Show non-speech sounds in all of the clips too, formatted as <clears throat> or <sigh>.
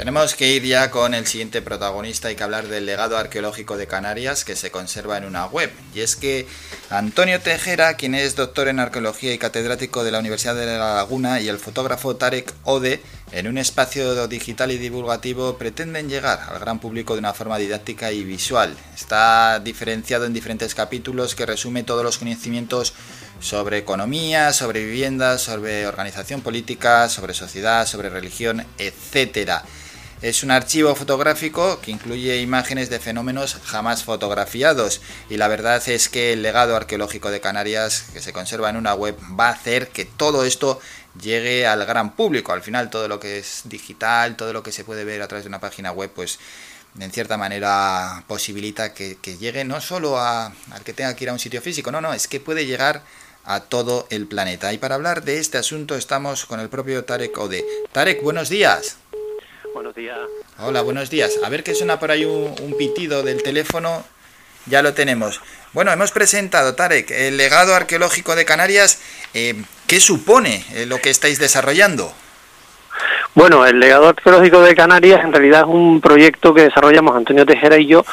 Tenemos que ir ya con el siguiente protagonista, hay que hablar del legado arqueológico de Canarias que se conserva en una web. Y es que Antonio Tejera, quien es doctor en arqueología y catedrático de la Universidad de La Laguna, y el fotógrafo Tarek Ode, en un espacio digital y divulgativo pretenden llegar al gran público de una forma didáctica y visual. Está diferenciado en diferentes capítulos que resume todos los conocimientos sobre economía, sobre vivienda, sobre organización política, sobre sociedad, sobre religión, etcétera. Es un archivo fotográfico que incluye imágenes de fenómenos jamás fotografiados y la verdad es que el legado arqueológico de Canarias que se conserva en una web va a hacer que todo esto llegue al gran público. Al final todo lo que es digital, todo lo que se puede ver a través de una página web, pues en cierta manera posibilita que, llegue no solo a, al que tenga que ir a un sitio físico, no, no, es que puede llegar a todo el planeta. Y para hablar de este asunto estamos con el propio Tarek Ode. Tarek, buenos días. Buenos días. Hola, buenos días. A ver qué suena por ahí un, pitido del teléfono. Ya lo tenemos. Bueno, hemos presentado, Tarek, el legado arqueológico de Canarias. Eh, ¿Qué supone eh, lo que estáis desarrollando? Bueno, el legado arqueológico de Canarias en realidad es un proyecto que desarrollamos Antonio Tejera y yo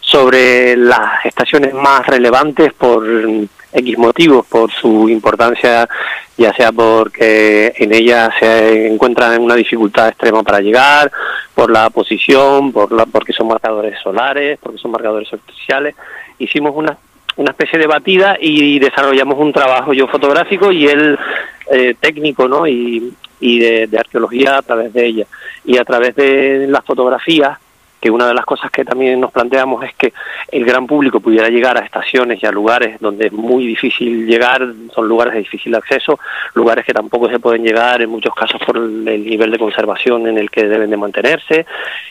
sobre las estaciones más relevantes por X motivos, por su importancia, ya sea porque en ella se encuentran en una dificultad extrema para llegar, por la posición, por la, porque son marcadores solares, porque son marcadores artificiales. Hicimos una, una especie de batida y desarrollamos un trabajo yo fotográfico y él eh, técnico, ¿no? Y, y de, de arqueología a través de ella. Y a través de las fotografías que una de las cosas que también nos planteamos es que el gran público pudiera llegar a estaciones y a lugares donde es muy difícil llegar, son lugares de difícil acceso, lugares que tampoco se pueden llegar en muchos casos por el nivel de conservación en el que deben de mantenerse.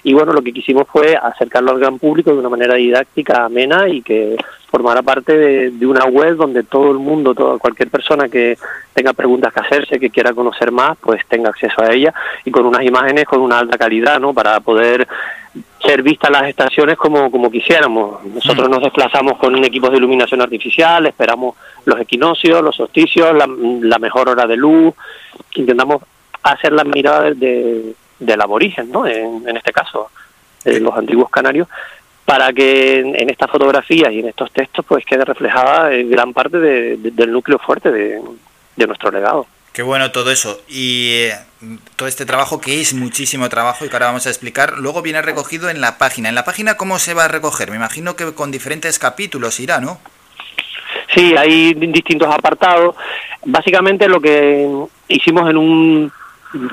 Y bueno, lo que quisimos fue acercarlo al gran público de una manera didáctica, amena y que formara parte de, una web donde todo el mundo, toda cualquier persona que tenga preguntas que hacerse, que quiera conocer más, pues tenga acceso a ella y con unas imágenes con una alta calidad, ¿no? Para poder ser vistas las estaciones como, como quisiéramos. Nosotros mm. nos desplazamos con equipos de iluminación artificial, esperamos los equinoccios, los solsticios, la, mejor hora de luz, intentamos hacer la mirada de, del aborigen, ¿no? En, en este caso, de los antiguos canarios, para que en, estas fotografías y en estos textos pues quede reflejada gran parte del núcleo fuerte de, nuestro legado. Qué bueno todo eso. Y eh, todo este trabajo, que es muchísimo trabajo y que ahora vamos a explicar, luego viene recogido en la página. ¿En la página cómo se va a recoger? Me imagino que con diferentes capítulos irá, ¿no? Sí, hay distintos apartados. Básicamente lo que hicimos en un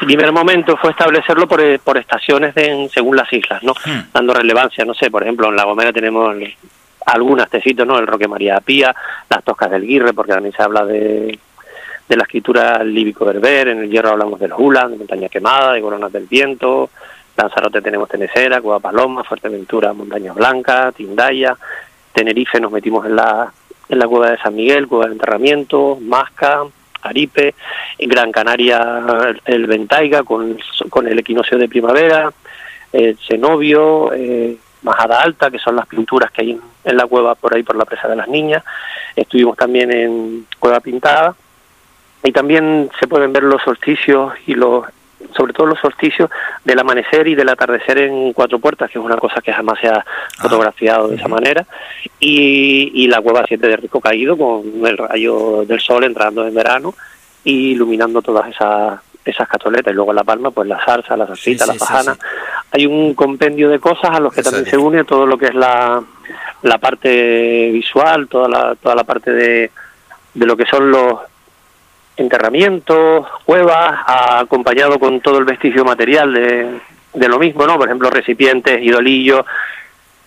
primer momento fue establecerlo por, eh, por estaciones de, según las islas, ¿no? Hmm. Dando relevancia, no sé, por ejemplo, en La Gomera tenemos algunas tecitos, ¿no? El Roque María Pía, las Toscas del Guirre, porque también se habla de, de la escritura líbico-berber, en el Hierro hablamos del Hulan, de Montaña Quemada, de Coronas del Viento, Lanzarote tenemos Tenecera, Cueva Paloma, Fuerteventura, Montaña Blanca, Tindaya, Tenerife nos metimos en la, en la Cueva de San Miguel, Cueva de Enterramiento, Masca, Aripe, en Gran Canaria el Ventaiga con, con el equinoccio de primavera, el Cenobio, eh, Majada Alta, que son las pinturas que hay en, la cueva por ahí por la presa de las niñas. Estuvimos también en Cueva Pintada y también se pueden ver los solsticios y los sobre todo los solsticios del amanecer y del atardecer en Cuatro Puertas, que es una cosa que jamás se ha ah. fotografiado de esa manera, y, y la cueva 7 de Rico Caído con el rayo del sol entrando en verano y iluminando todas esas esas catoletas y luego en La Palma pues la salsa, la salsita, la pajana. Hay un compendio de cosas a los que también se une todo lo que es la, la parte visual, toda la, toda la parte de, de lo que son los enterramientos, cuevas, acompañado con todo el vestigio material de, de lo mismo, ¿no? Por ejemplo, recipientes, idolillos.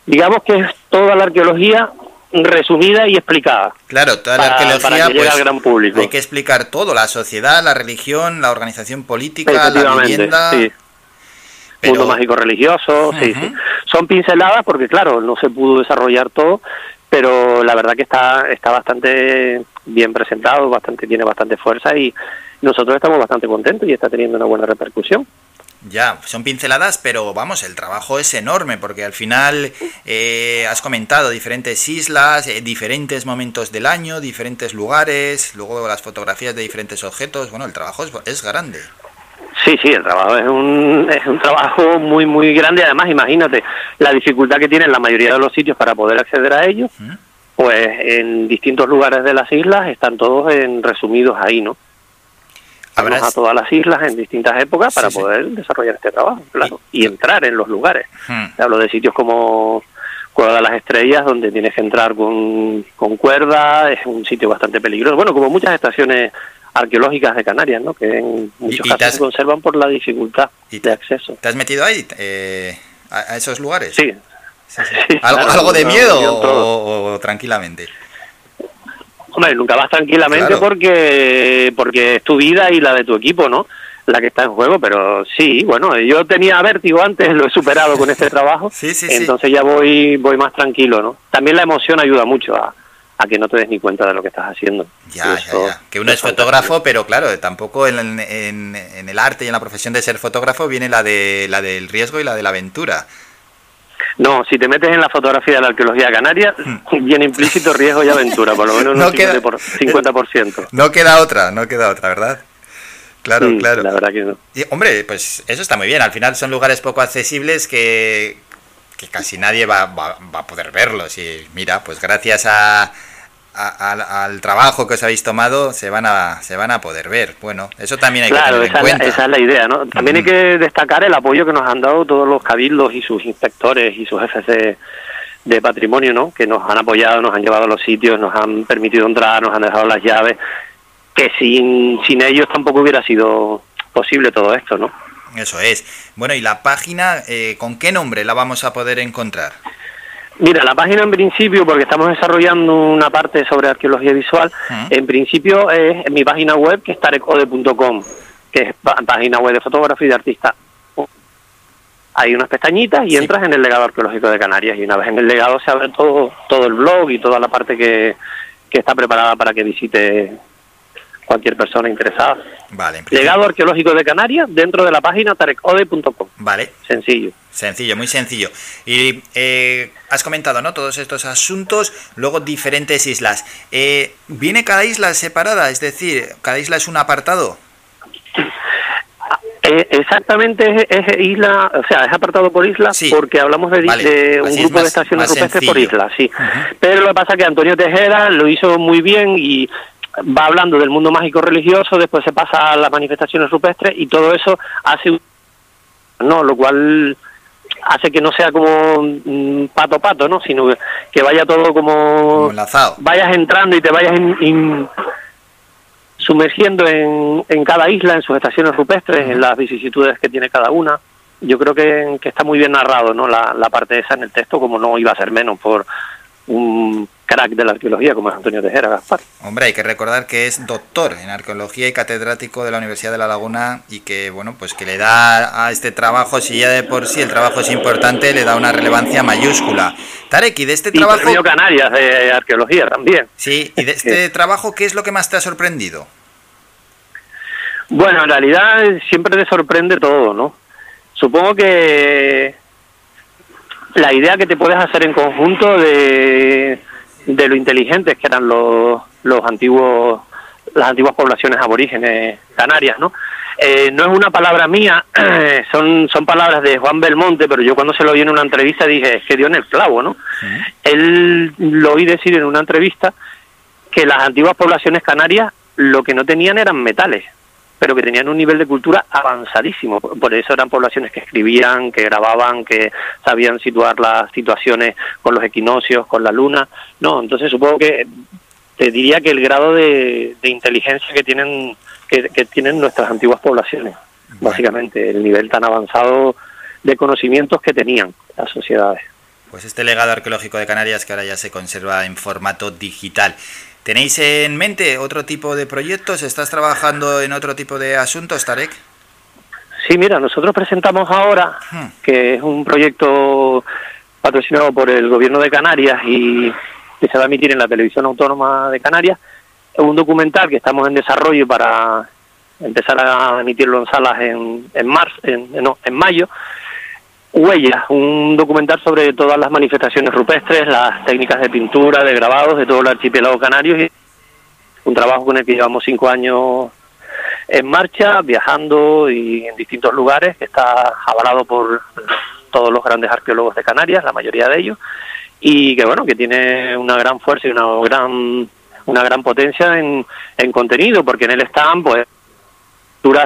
Digamos que es toda la arqueología resumida y explicada. Claro, toda la arqueología pues, al gran público. hay que explicar todo, la sociedad, la religión, la organización política, la vivienda. Sí. Mundo mágico religioso, sí, sí. Son pinceladas porque claro, no se pudo desarrollar todo, pero la verdad que está está bastante bien presentado, bastante tiene bastante fuerza y nosotros estamos bastante contentos y está teniendo una buena repercusión. Ya, son pinceladas, pero vamos, el trabajo es enorme porque al final eh, has comentado diferentes islas, eh, diferentes momentos del año, diferentes lugares, luego las fotografías de diferentes objetos, bueno, el trabajo es, es grande. Sí, sí, el trabajo es un, es un trabajo muy, muy grande. Además, imagínate la dificultad que tienen la mayoría de los sitios para poder acceder a ellos. Pues en distintos lugares de las islas están todos en resumidos ahí, ¿no? Habrás... a todas las islas en distintas épocas para poder desarrollar este trabajo, claro, y, entrar en los lugares. Hablo de sitios como Cueva de las Estrellas, donde tienes que entrar con, con cuerda, es un sitio bastante peligroso. Bueno, como muchas estaciones arqueológicas de Canarias, ¿no? que en muchos casos se conservan por la dificultad de acceso. ¿Te has metido ahí, eh, a, esos lugares? Sí. <laughs> ¿Algo, de miedo o, tranquilamente? Hombre, nunca vas tranquilamente porque porque es tu vida y la de tu equipo, ¿no? La que está en juego, pero sí, bueno, yo tenía vértigo antes, lo he superado con este <laughs> trabajo, sí, sí, entonces ya voy voy más tranquilo, ¿no? También la emoción ayuda mucho a, a que no te des ni cuenta de lo que estás haciendo. Ya, ya, ya. Que uno es fotógrafo, pero claro, tampoco en, en, el arte y en la profesión de ser fotógrafo viene la de la del riesgo y la de la aventura. No, si te metes en la fotografía de la arqueología canaria, hmm. viene implícito riesgo y aventura, por lo menos <laughs> no un queda, 50%. No queda otra, no queda otra, ¿verdad? Claro, claro. La verdad que no. Y, hombre, pues eso está muy bien. Al final son lugares poco accesibles que, que casi nadie va, va, va a poder verlos. Y mira, pues gracias a, al trabajo que os habéis tomado se van a se van a poder ver. Bueno, eso también hay que tener en cuenta. esa es la idea, ¿no? También hay que destacar el apoyo que nos han dado todos los cabildos y sus inspectores y sus jefes de, de patrimonio, ¿no? Que nos han apoyado, nos han llevado a los sitios, nos han permitido entrar, nos han dejado las llaves, que sin, sin ellos tampoco hubiera sido posible todo esto, ¿no? Eso es. Bueno, ¿y la página eh, con qué nombre la vamos a poder encontrar? Mira, la página en principio, porque estamos desarrollando una parte sobre arqueología visual, en principio es mi página web, que es tarecode.com, que es página web de fotógrafo y de artista. Hay unas pestañitas y entras en el legado arqueológico de Canarias y una vez en el legado se abre todo, todo el blog y toda la parte que, que está preparada para que visite cualquier persona interesada. Vale. Legado arqueológico de Canarias dentro de la página tarecode.com. Vale. Sencillo. Sencillo, muy sencillo. Y eh, has comentado, ¿no? Todos estos asuntos, luego diferentes islas. Eh, ¿Viene cada isla separada? Es decir, ¿cada isla es un apartado? Eh, exactamente es, isla, o sea, es apartado por isla porque hablamos de, un grupo de estaciones rupestres por isla, sí. Pero lo que pasa es que Antonio Tejera lo hizo muy bien y va hablando del mundo mágico religioso, después se pasa a las manifestaciones rupestres y todo eso hace no, lo cual hace que no sea como pato pato, ¿no? Sino que, vaya todo como, vayas entrando y te vayas sumergiendo en, en cada isla, en sus estaciones rupestres, en las vicisitudes que tiene cada una. Yo creo que, que está muy bien narrado, ¿no? La, la parte esa en el texto, como no iba a ser menos por un crack de la arqueología como es Antonio Tejera Gaspar. Hombre, hay que recordar que es doctor en arqueología y catedrático de la Universidad de La Laguna y que, bueno, pues que le da a este trabajo, si ya de por sí el trabajo es importante, le da una relevancia mayúscula. Tarek, y de este trabajo... Y Canarias de arqueología también. Sí, y de este trabajo, ¿qué es lo que más te ha sorprendido? Bueno, en realidad siempre te sorprende todo, ¿no? Supongo que la idea que te puedes hacer en conjunto de, de lo inteligentes que eran los, los antiguos las antiguas poblaciones aborígenes canarias, ¿no? Eh, no es una palabra mía, <clears throat> son, son palabras de Juan Belmonte, pero yo cuando se lo vi en una entrevista dije, es que dio en el clavo, ¿no? Él lo oí decir en una entrevista que las antiguas poblaciones canarias lo que no tenían eran metales, pero que tenían un nivel de cultura avanzadísimo. Por eso eran poblaciones que escribían, que grababan, que sabían situar las situaciones con los equinoccios, con la luna. No, entonces supongo que te diría que el grado de, inteligencia que tienen que, tienen nuestras antiguas poblaciones, básicamente, el nivel tan avanzado de conocimientos que tenían las sociedades. Pues este legado arqueológico de Canarias que ahora ya se conserva en formato digital. ¿Tenéis en mente otro tipo de proyectos? ¿Estás trabajando en otro tipo de asuntos, Tarek? Sí, mira, nosotros presentamos ahora, hmm. que es un proyecto patrocinado por el Gobierno de Canarias y que se va a emitir en la Televisión Autónoma de Canarias, un documental que estamos en desarrollo para empezar a emitirlo en salas en, en, marzo, en, no, en mayo, Huellas, un documental sobre todas las manifestaciones rupestres, las técnicas de pintura, de grabados de todo el archipiélago canario y un trabajo con el que llevamos cinco años en marcha, viajando y en distintos lugares, que está avalado por todos los grandes arqueólogos de Canarias, la mayoría de ellos, y que bueno, que tiene una gran fuerza y una gran una gran potencia en, en contenido, porque en él están pues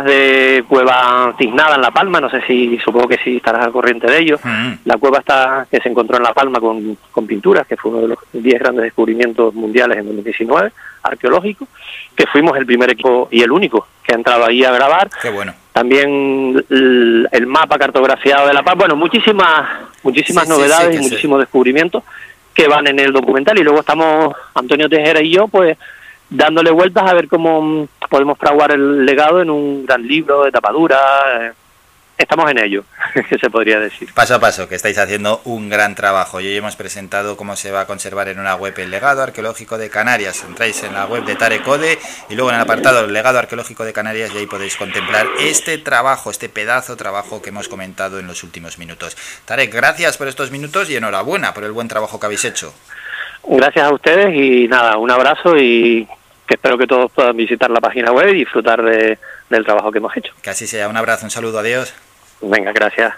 de cueva Cisnada en La Palma, no sé si, supongo que sí estarás al corriente de ello. Mm. La cueva está que se encontró en La Palma con, con pinturas, que fue uno de los 10 grandes descubrimientos mundiales en 2019, arqueológico, que fuimos el primer equipo y el único que ha entrado ahí a grabar. Qué bueno. También el, mapa cartografiado de La Palma, bueno, muchísimas, muchísimas novedades y muchísimos descubrimientos que van en el documental y luego estamos Antonio Tejera y yo pues dándole vueltas a ver cómo podemos fraguar el legado en un gran libro de tapadura. Eh, estamos en ello, <laughs> que se podría decir. Paso a paso, que estáis haciendo un gran trabajo. Y hoy hemos presentado cómo se va a conservar en una web el legado arqueológico de Canarias. Entráis en la web de Tarecode y luego en el apartado legado arqueológico de Canarias y ahí podéis contemplar este trabajo, este pedazo trabajo que hemos comentado en los últimos minutos. Tarek, gracias por estos minutos y enhorabuena por el buen trabajo que habéis hecho. Gracias a ustedes y nada, un abrazo y que espero que todos puedan visitar la página web y disfrutar de, del trabajo que hemos hecho. Que así sea, un abrazo, un saludo, adiós. Venga, gracias.